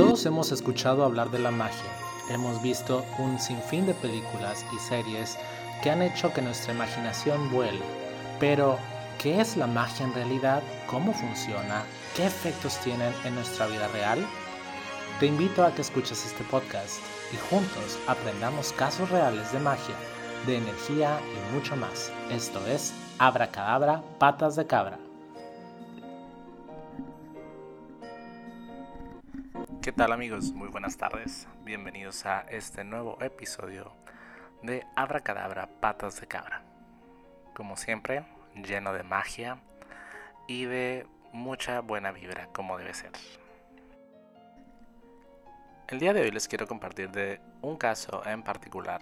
Todos hemos escuchado hablar de la magia, hemos visto un sinfín de películas y series que han hecho que nuestra imaginación vuele, pero ¿qué es la magia en realidad? ¿Cómo funciona? ¿Qué efectos tienen en nuestra vida real? Te invito a que escuches este podcast y juntos aprendamos casos reales de magia, de energía y mucho más. Esto es Abracadabra, Patas de Cabra. ¿Qué tal amigos? Muy buenas tardes. Bienvenidos a este nuevo episodio de Abracadabra, Patas de Cabra. Como siempre, lleno de magia y de mucha buena vibra, como debe ser. El día de hoy les quiero compartir de un caso en particular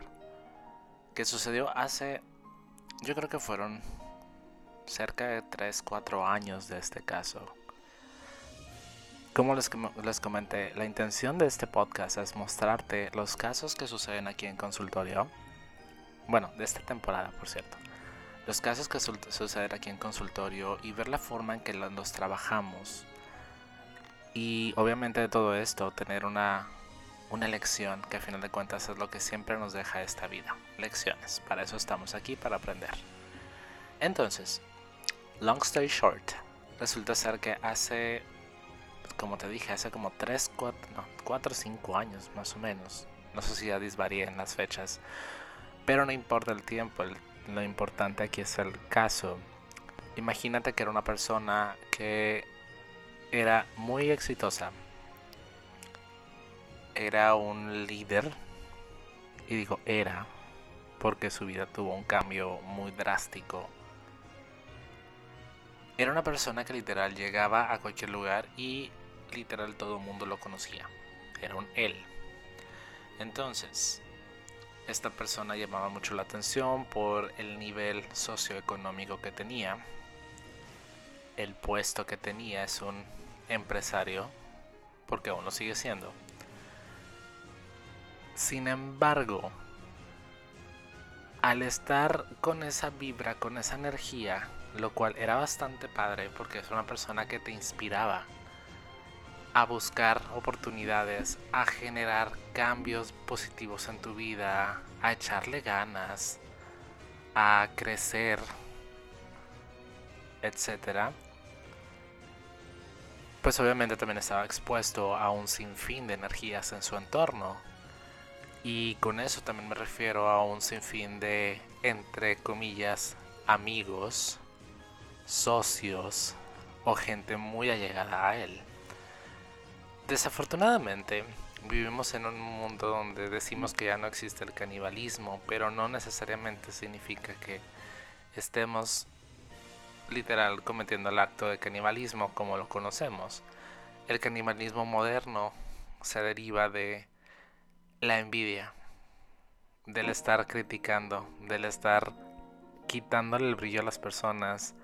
que sucedió hace, yo creo que fueron cerca de 3-4 años de este caso. Como les, comenté, la intención de este podcast es mostrarte los casos que suceden aquí en consultorio. Bueno, de esta temporada, por cierto. Los casos que suceden aquí en consultorio y ver la forma en que los trabajamos. Y obviamente de todo esto, tener una, una lección que a final de cuentas es lo que siempre nos deja esta vida. Lecciones. Para eso estamos aquí, para aprender. Entonces, long story short, resulta ser que hace como te dije, hace como 3, 4, no, 4 o 5 años más o menos. No sé si ya disvarían las fechas. Pero no importa el tiempo, lo importante aquí es el caso. Imagínate que era una persona que era muy exitosa. Era un líder. Y digo era porque su vida tuvo un cambio muy drástico. Era una persona que literal llegaba a cualquier lugar y literal todo el mundo lo conocía. Era un él. Entonces, esta persona llamaba mucho la atención por el nivel socioeconómico que tenía. El puesto que tenía es un empresario, porque aún lo sigue siendo. Sin embargo, al estar con esa vibra, con esa energía, lo cual era bastante padre porque es una persona que te inspiraba a buscar oportunidades, a generar cambios positivos en tu vida, a echarle ganas, a crecer, etcétera, pues obviamente también estaba expuesto a un sinfín de energías en su entorno. Y con eso también me refiero a un sinfín de, entre comillas, amigos, socios o gente muy allegada a él. Desafortunadamente, vivimos en un mundo donde decimos que ya no existe el canibalismo, pero no necesariamente significa que estemos literal cometiendo el acto de canibalismo como lo conocemos. El canibalismo moderno se deriva de la envidia, del estar criticando, del estar quitándole el brillo a las personas,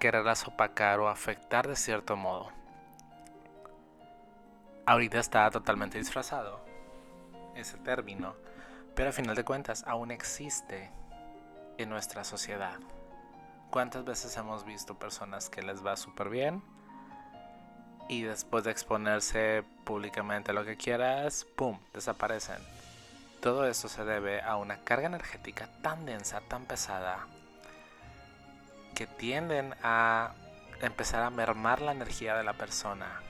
quererlas opacar o afectar de cierto modo ahorita está totalmente disfrazado ese término, pero a final de cuentas aún existe en nuestra sociedad. ¿Cuántas veces hemos visto personas que les va súper bien y después de exponerse públicamente lo que quieras, ¡pum!, desaparecen? Todo esto se debe a una carga energética tan densa, tan pesada, que tienden a empezar a mermar la energía de la persona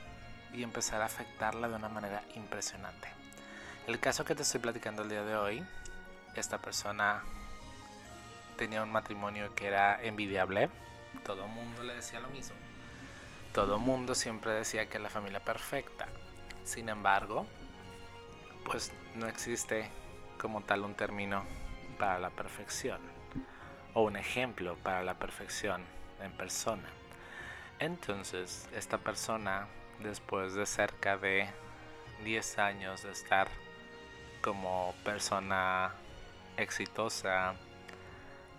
y empezar a afectarla de una manera impresionante. El caso que te estoy platicando el día de hoy, esta persona tenía un matrimonio que era envidiable, todo el mundo le decía lo mismo, todo mundo siempre decía que la familia perfecta, sin embargo, pues no existe como tal un término para la perfección o un ejemplo para la perfección en persona. Entonces, esta persona después de cerca de 10 años de estar como persona exitosa,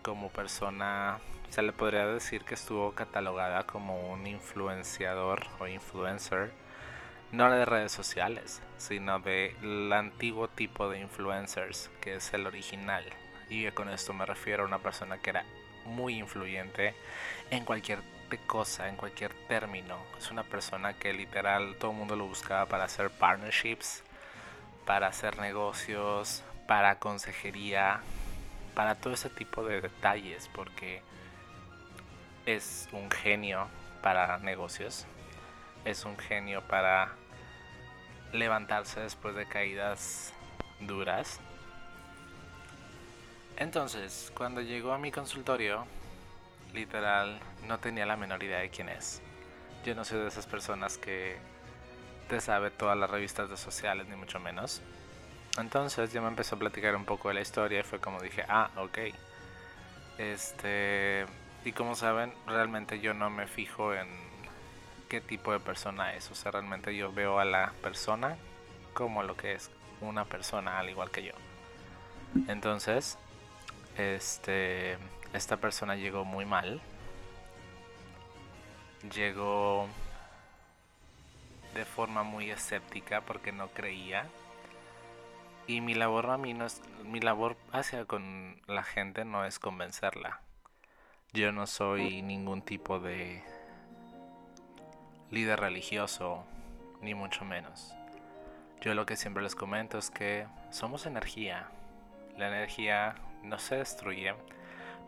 como persona, se le podría decir que estuvo catalogada como un influenciador o influencer, no de redes sociales, sino del antiguo tipo de influencers, que es el original. Y con esto me refiero a una persona que era muy influyente en cualquier cosa, en cualquier término. Es una persona que literal todo el mundo lo buscaba para hacer partnerships, para hacer negocios, para consejería, para todo ese tipo de detalles, porque es un genio para negocios, es un genio para levantarse después de caídas duras. Entonces, cuando llegó a mi consultorio, literal, no tenía la menor idea de quién es. Yo no soy de esas personas que te sabe todas las revistas de sociales, ni mucho menos. Entonces yo me empezó a platicar un poco de la historia y fue como dije, ah, ok. Este, y como saben, realmente yo no me fijo en qué tipo de persona es. O sea, realmente yo veo a la persona como lo que es una persona al igual que yo. Entonces, este, esta persona llegó muy mal. Llegó de forma muy escéptica porque no creía. Y mi labor a mí no es, mi labor hacia con la gente no es convencerla. Yo no soy ningún tipo de líder religioso, ni mucho menos. Yo lo que siempre les comento es que somos energía. La energía no se destruye,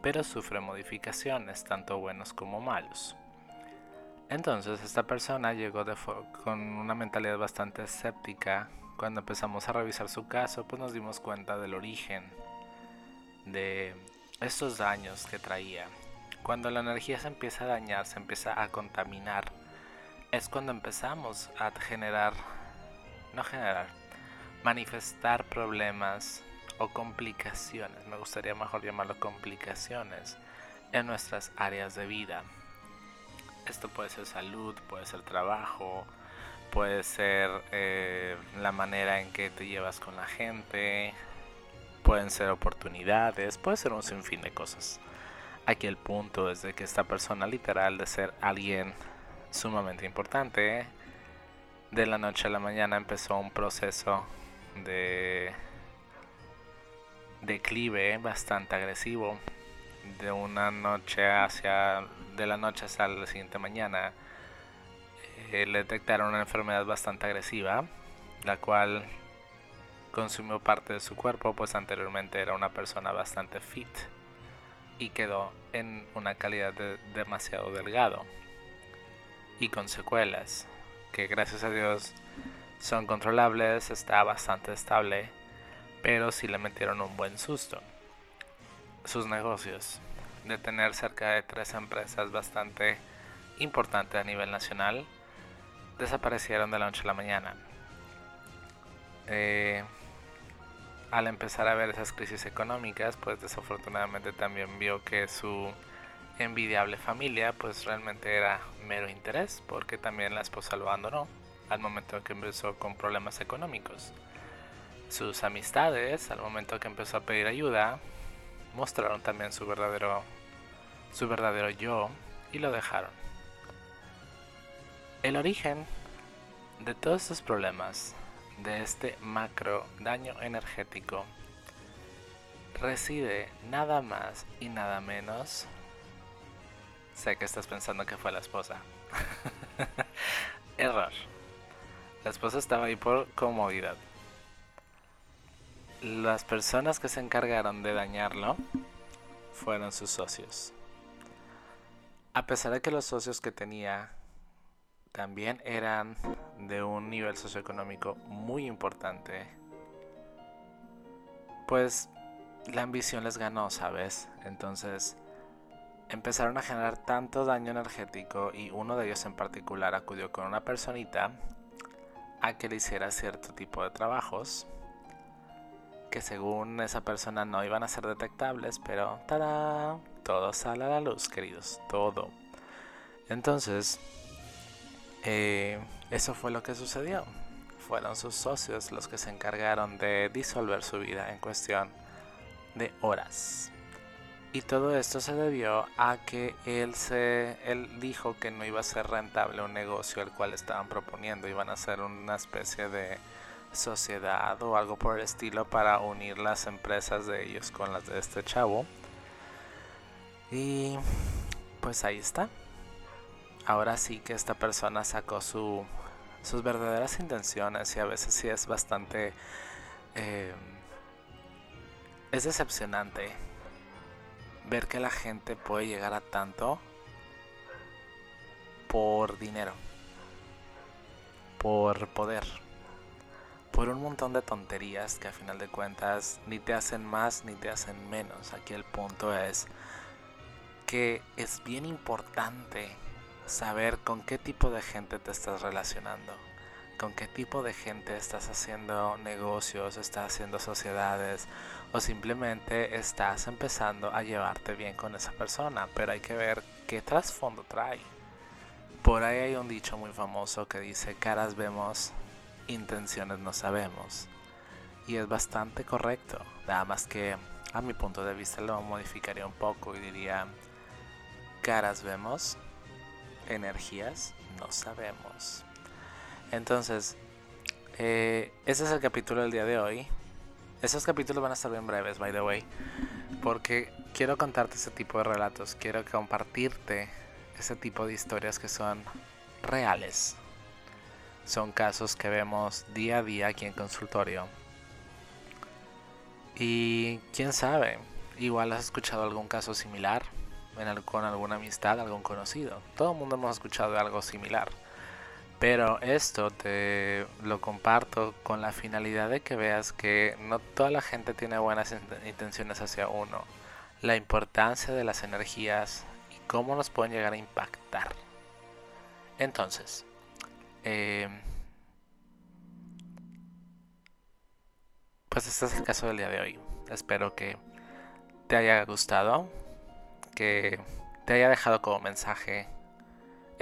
pero sufre modificaciones, tanto buenos como malos. Entonces esta persona llegó con una mentalidad bastante escéptica. Cuando empezamos a revisar su caso, pues nos dimos cuenta del origen de estos daños que traía. Cuando la energía se empieza a dañar, se empieza a contaminar, es cuando empezamos a generar, no generar, manifestar problemas o complicaciones, me gustaría mejor llamarlo complicaciones, en nuestras áreas de vida. Esto puede ser salud, puede ser trabajo, puede ser eh, la manera en que te llevas con la gente, pueden ser oportunidades, puede ser un sinfín de cosas. Aquí el punto es de que esta persona literal de ser alguien sumamente importante, de la noche a la mañana empezó un proceso de declive bastante agresivo de una noche hacia de la noche hasta la siguiente mañana eh, le detectaron una enfermedad bastante agresiva la cual consumió parte de su cuerpo pues anteriormente era una persona bastante fit y quedó en una calidad de demasiado delgado y con secuelas que gracias a Dios son controlables está bastante estable pero sí le metieron un buen susto. Sus negocios, de tener cerca de tres empresas bastante importantes a nivel nacional, desaparecieron de la noche a la mañana. Eh, al empezar a ver esas crisis económicas, pues desafortunadamente también vio que su envidiable familia, pues realmente era mero interés, porque también la esposa lo abandonó al momento que empezó con problemas económicos. Sus amistades, al momento que empezó a pedir ayuda, mostraron también su verdadero, su verdadero yo y lo dejaron. El origen de todos estos problemas, de este macro daño energético, reside nada más y nada menos. Sé que estás pensando que fue la esposa. Error. La esposa estaba ahí por comodidad las personas que se encargaron de dañarlo fueron sus socios. A pesar de que los socios que tenía también eran de un nivel socioeconómico muy importante, pues la ambición les ganó, ¿sabes? Entonces empezaron a generar tanto daño energético y uno de ellos en particular acudió con una personita a que le hiciera cierto tipo de trabajos que según esa persona no iban a ser detectables, pero ¡tada! Todo sale a la luz, queridos, todo. Entonces, eh, eso fue lo que sucedió. Fueron sus socios los que se encargaron de disolver su vida en cuestión de horas. Y todo esto se debió a que él se él dijo que no iba a ser rentable un negocio el cual estaban proponiendo, iban a ser una especie de sociedad o algo por el estilo para unir las empresas de ellos con las de este chavo. Y pues ahí está. ahora sí que esta persona sacó su, sus verdaderas intenciones y a veces sí es bastante... Eh, es decepcionante ver que la gente puede llegar a tanto por dinero, por poder, por un montón de tonterías que a final de cuentas ni te hacen más ni te hacen menos. Aquí el punto es que es bien importante saber con qué tipo de gente te estás relacionando, con qué tipo de gente estás haciendo negocios, estás haciendo sociedades o simplemente estás empezando a llevarte bien con esa persona, pero hay que ver qué trasfondo trae. Por ahí hay un dicho muy famoso que dice caras vemos, intenciones no sabemos. Y es bastante correcto, nada más que a mi punto de vista lo modificaría un poco y diría caras vemos, energías no sabemos. Entonces, eh, ese es el capítulo del día de hoy. Esos capítulos van a estar bien breves, by the way, porque quiero contarte ese tipo de relatos, quiero compartirte ese tipo de historias que son reales. Son casos que vemos día a día aquí en consultorio. Y quién sabe, igual has escuchado algún caso similar con alguna amistad, algún conocido. Todo el mundo hemos escuchado algo similar. Pero esto te lo comparto con la finalidad de que veas que no toda la gente tiene buenas intenciones hacia uno. La importancia de las energías cómo nos pueden llegar a impactar. Entonces, eh, pues este es el caso del día de hoy. Espero que te haya gustado, que te haya dejado como mensaje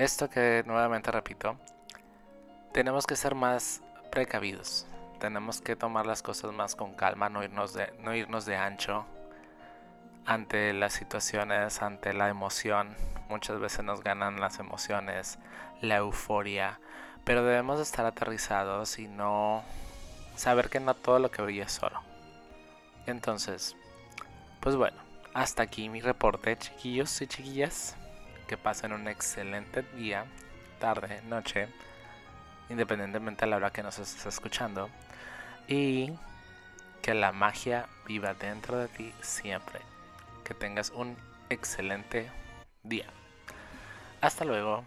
esto que nuevamente repito, tenemos que ser más precavidos, tenemos que tomar las cosas más con calma, no irnos de, no irnos de ancho ante las situaciones, ante la emoción. Muchas veces nos ganan las emociones, la euforia, pero debemos estar aterrizados y no saber que no todo lo que brilla es oro. Entonces, pues bueno, hasta aquí mi reporte, chiquillos y chiquillas. Que pasen un excelente día, tarde, noche, independientemente de la hora que nos estés escuchando. Y que la magia viva dentro de ti siempre que tengas un excelente día. Hasta luego.